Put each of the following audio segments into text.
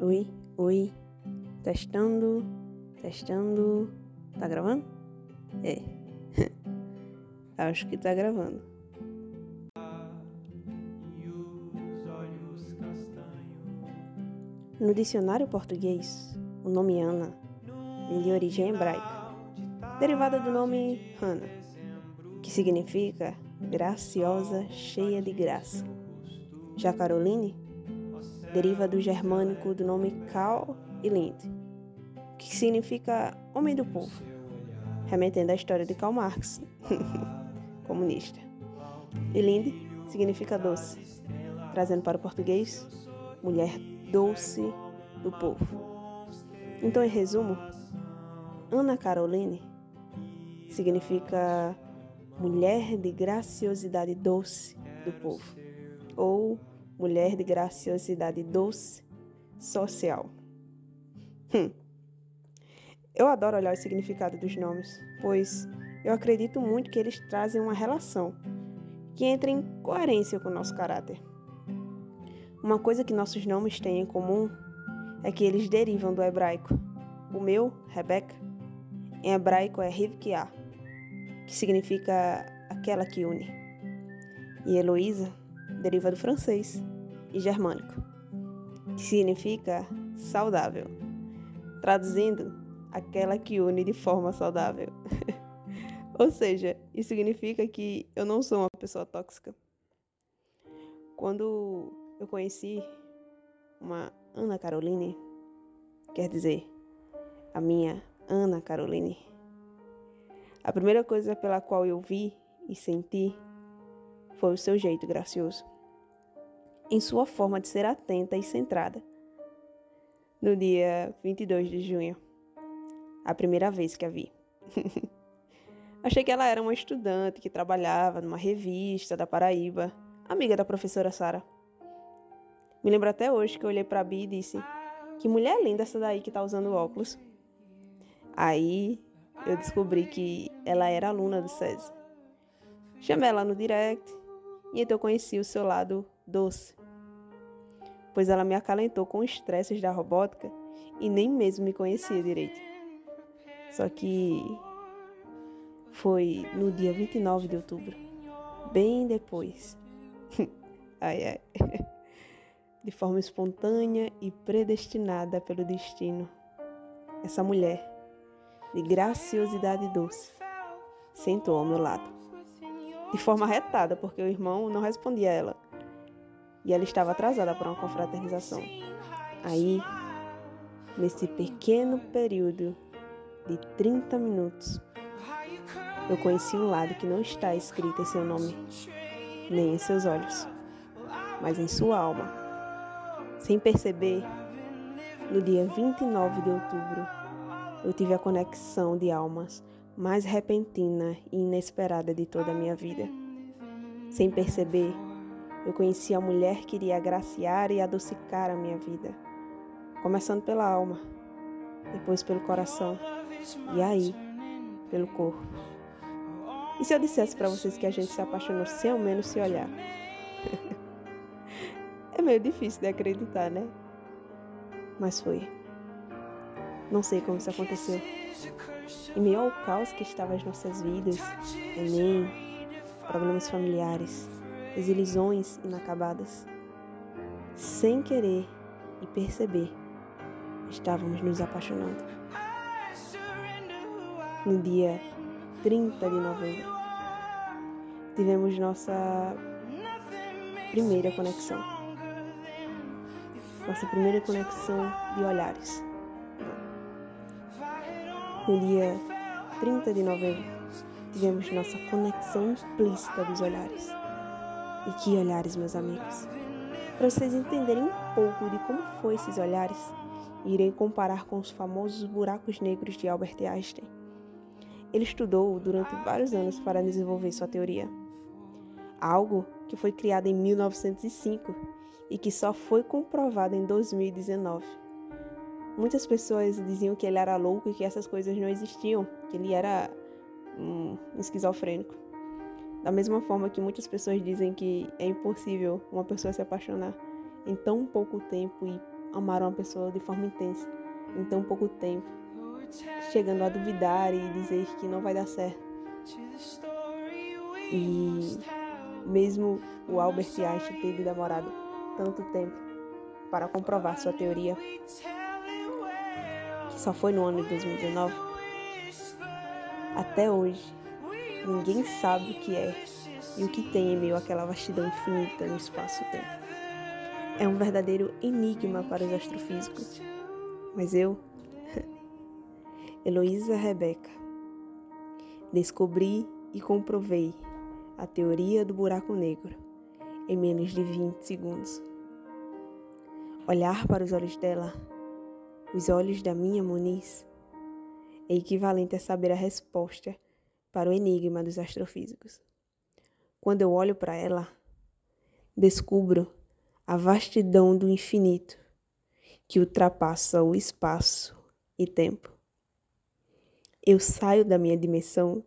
Oi, oi. Testando, testando. Tá gravando? É. Acho que tá gravando. No dicionário português, o nome Ana vem de origem hebraica, derivada do nome Hannah, que significa graciosa, cheia de graça. Já Caroline deriva do germânico do nome Karl e Lind, que significa homem do povo, remetendo à história de Karl Marx, comunista. E Lind significa doce, trazendo para o português mulher doce do povo. Então, em resumo, Ana Caroline significa mulher de graciosidade doce do povo, ou mulher de graciosidade doce social. Hum. Eu adoro olhar o significado dos nomes, pois eu acredito muito que eles trazem uma relação que entra em coerência com o nosso caráter. Uma coisa que nossos nomes têm em comum é que eles derivam do hebraico. O meu, Rebeca, em hebraico é Rivkiah, que significa aquela que une. E Heloísa deriva do francês e germânico, que significa saudável. Traduzindo, aquela que une de forma saudável. Ou seja, isso significa que eu não sou uma pessoa tóxica. Quando eu conheci uma Ana Caroline, quer dizer, a minha Ana Caroline. A primeira coisa pela qual eu vi e senti foi o seu jeito gracioso, em sua forma de ser atenta e centrada. No dia 22 de junho, a primeira vez que a vi. Achei que ela era uma estudante que trabalhava numa revista da Paraíba, amiga da professora Sara. Me lembro até hoje que eu olhei para a Bia e disse: Que mulher linda essa daí que tá usando óculos. Aí eu descobri que ela era aluna do SESI. Chamei ela no direct e então conheci o seu lado doce. Pois ela me acalentou com estresses da robótica e nem mesmo me conhecia direito. Só que foi no dia 29 de outubro, bem depois. ai ai. de forma espontânea e predestinada pelo destino. Essa mulher, de graciosidade doce, sentou ao meu lado. De forma retada, porque o irmão não respondia a ela. E ela estava atrasada para uma confraternização. Aí, nesse pequeno período de 30 minutos, eu conheci um lado que não está escrito em seu nome, nem em seus olhos, mas em sua alma. Sem perceber, no dia 29 de outubro, eu tive a conexão de almas mais repentina e inesperada de toda a minha vida. Sem perceber, eu conheci a mulher que iria agraciar e adocicar a minha vida, começando pela alma, depois pelo coração e aí pelo corpo. E se eu dissesse para vocês que a gente se apaixonou sem ao menos se olhar? É meio difícil de acreditar, né? Mas foi. Não sei como isso aconteceu. Em meio ao caos que estava as nossas vidas, Enem, problemas familiares, desilusões inacabadas, sem querer e perceber, estávamos nos apaixonando. No dia 30 de novembro, tivemos nossa primeira conexão nossa primeira conexão de olhares. No dia 30 de novembro, tivemos nossa conexão implícita dos olhares. E que olhares, meus amigos! Para vocês entenderem um pouco de como foi esses olhares, irei comparar com os famosos buracos negros de Albert Einstein. Ele estudou durante vários anos para desenvolver sua teoria. Algo que foi criado em 1905 e que só foi comprovado em 2019. Muitas pessoas diziam que ele era louco e que essas coisas não existiam, que ele era um esquizofrênico. Da mesma forma que muitas pessoas dizem que é impossível uma pessoa se apaixonar em tão pouco tempo e amar uma pessoa de forma intensa em tão pouco tempo, chegando a duvidar e dizer que não vai dar certo. E mesmo o Albert Einstein ter demorado tanto tempo para comprovar sua teoria, que só foi no ano de 2019, até hoje ninguém sabe o que é e o que tem em meio àquela vastidão infinita no espaço-tempo. É um verdadeiro enigma para os astrofísicos. Mas eu, Heloísa Rebeca, descobri e comprovei a teoria do buraco negro em menos de 20 segundos. Olhar para os olhos dela, os olhos da minha Muniz, é equivalente a saber a resposta para o enigma dos astrofísicos. Quando eu olho para ela, descubro a vastidão do infinito que ultrapassa o espaço e tempo. Eu saio da minha dimensão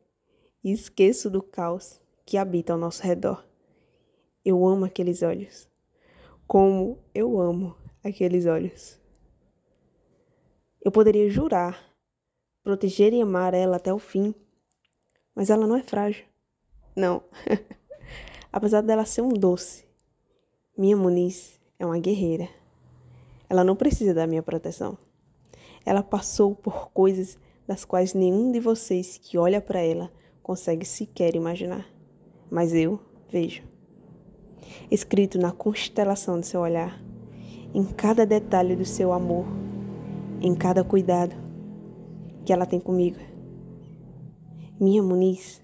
e esqueço do caos que habita ao nosso redor. Eu amo aqueles olhos. Como eu amo aqueles olhos. Eu poderia jurar, proteger e amar ela até o fim, mas ela não é frágil. Não. Apesar dela ser um doce, minha Muniz é uma guerreira. Ela não precisa da minha proteção. Ela passou por coisas das quais nenhum de vocês que olha para ela consegue sequer imaginar. Mas eu vejo. Escrito na constelação do seu olhar, em cada detalhe do seu amor, em cada cuidado que ela tem comigo. Minha Muniz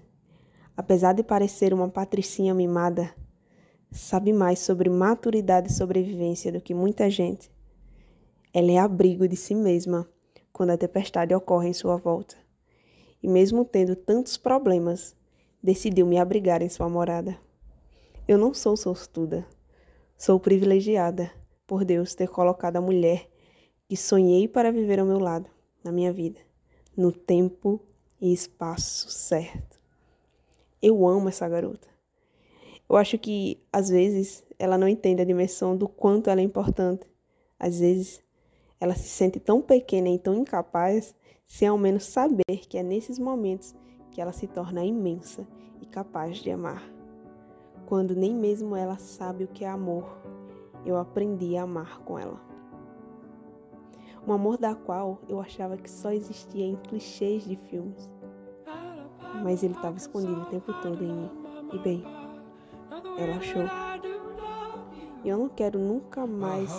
apesar de parecer uma patricinha mimada, sabe mais sobre maturidade e sobrevivência do que muita gente. Ela é abrigo de si mesma quando a tempestade ocorre em sua volta. E mesmo tendo tantos problemas, decidiu me abrigar em sua morada. Eu não sou sortuda, sou privilegiada por Deus ter colocado a mulher que sonhei para viver ao meu lado, na minha vida, no tempo e espaço certo. Eu amo essa garota. Eu acho que, às vezes, ela não entende a dimensão do quanto ela é importante. Às vezes, ela se sente tão pequena e tão incapaz, sem ao menos saber que é nesses momentos que ela se torna imensa e capaz de amar. Quando nem mesmo ela sabe o que é amor, eu aprendi a amar com ela. Um amor da qual eu achava que só existia em clichês de filmes mas ele estava escondido o tempo todo em mim. E bem, ela achou. E eu não quero nunca mais,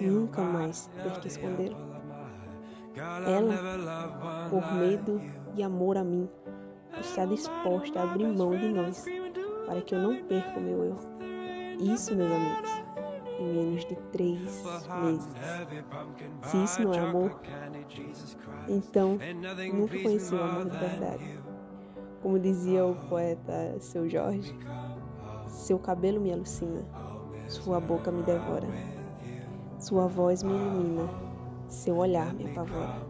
nunca mais ter que escondê-lo. Ela, por medo e amor a mim, está disposta a abrir mão de nós para que eu não perca o meu eu. Isso, meus amigos, em menos de três meses. Se isso não é amor, então nunca conheci o amor de verdade. Como dizia o poeta Seu Jorge, seu cabelo me alucina, sua boca me devora, sua voz me ilumina, seu olhar me apavora.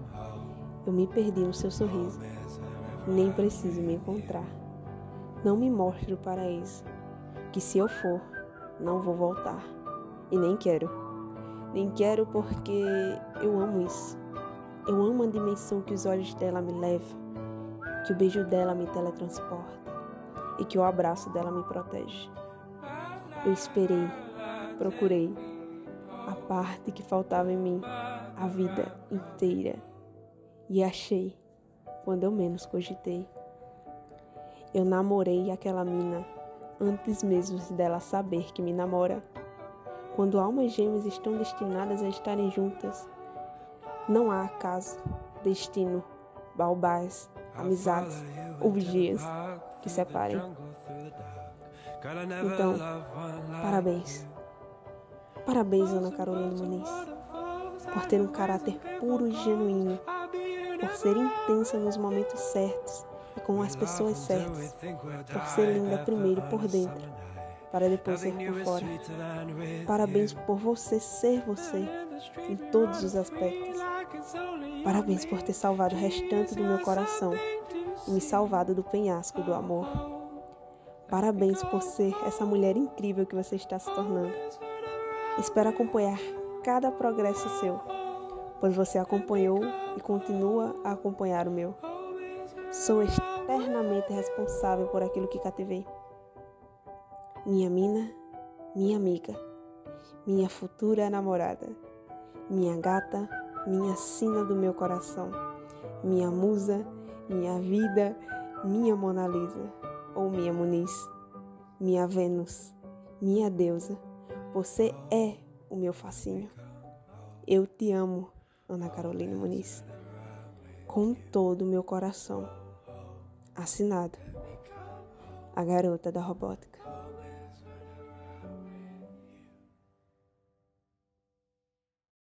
Eu me perdi no seu sorriso, nem preciso me encontrar. Não me mostre o paraíso, que se eu for, não vou voltar. E nem quero. Nem quero porque eu amo isso. Eu amo a dimensão que os olhos dela me levam que o beijo dela me teletransporta e que o abraço dela me protege. Eu esperei, procurei a parte que faltava em mim a vida inteira e achei quando eu menos cogitei. Eu namorei aquela mina antes mesmo dela saber que me namora. Quando almas gêmeas estão destinadas a estarem juntas, não há acaso, destino, balbás, amizades ou vigias que separem. Então, parabéns. Parabéns, Ana Carolina Muniz, por ter um caráter puro e genuíno, por ser intensa nos momentos certos e com as pessoas certas, por ser linda primeiro por dentro, para depois ser por fora. Parabéns por você ser você em todos os aspectos. Parabéns por ter salvado o restante do meu coração e me salvado do penhasco do amor. Parabéns por ser essa mulher incrível que você está se tornando. Espero acompanhar cada progresso seu, pois você acompanhou e continua a acompanhar o meu. Sou eternamente responsável por aquilo que cativei. Minha mina, minha amiga, minha futura namorada, minha gata, minha sina do meu coração, minha musa, minha vida, minha Mona Lisa ou minha Muniz, minha Vênus, minha deusa. Você é o meu fascínio. Eu te amo, Ana Carolina Muniz, com todo o meu coração. Assinado. A garota da robótica.